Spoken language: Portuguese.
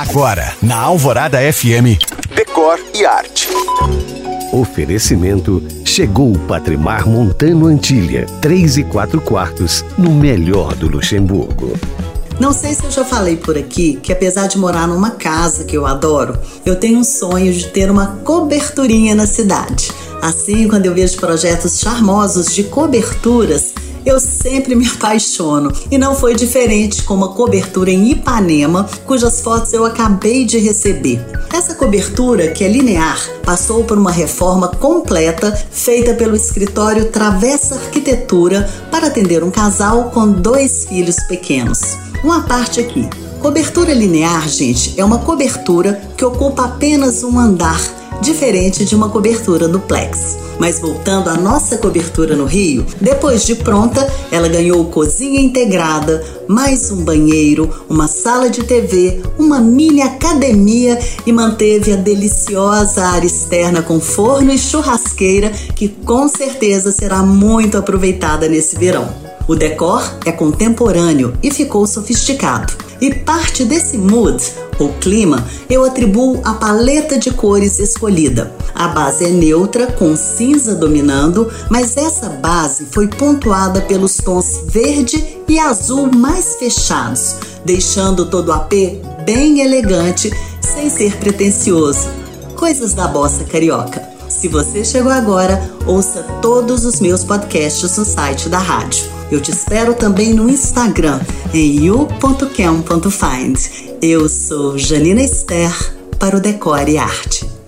Agora, na Alvorada FM, Decor e Arte. Oferecimento chegou o Patrimar Montano Antilha, 3 e 4 quartos, no melhor do Luxemburgo. Não sei se eu já falei por aqui que, apesar de morar numa casa que eu adoro, eu tenho um sonho de ter uma coberturinha na cidade. Assim, quando eu vejo projetos charmosos de coberturas, eu sempre me apaixono e não foi diferente com uma cobertura em Ipanema, cujas fotos eu acabei de receber. Essa cobertura, que é linear, passou por uma reforma completa feita pelo escritório Travessa Arquitetura para atender um casal com dois filhos pequenos. Uma parte aqui. Cobertura linear, gente, é uma cobertura que ocupa apenas um andar diferente de uma cobertura duplex. Mas voltando à nossa cobertura no Rio, depois de pronta, ela ganhou cozinha integrada, mais um banheiro, uma sala de TV, uma mini academia e manteve a deliciosa área externa com forno e churrasqueira que com certeza será muito aproveitada nesse verão. O decor é contemporâneo e ficou sofisticado. E parte desse mood ou clima eu atribuo à paleta de cores escolhida. A base é neutra, com cinza dominando, mas essa base foi pontuada pelos tons verde e azul mais fechados, deixando todo o AP bem elegante, sem ser pretensioso. Coisas da bossa carioca. Se você chegou agora, ouça todos os meus podcasts no site da rádio. Eu te espero também no Instagram, em you.cam.find. Eu sou Janina Esther para o Decore Arte.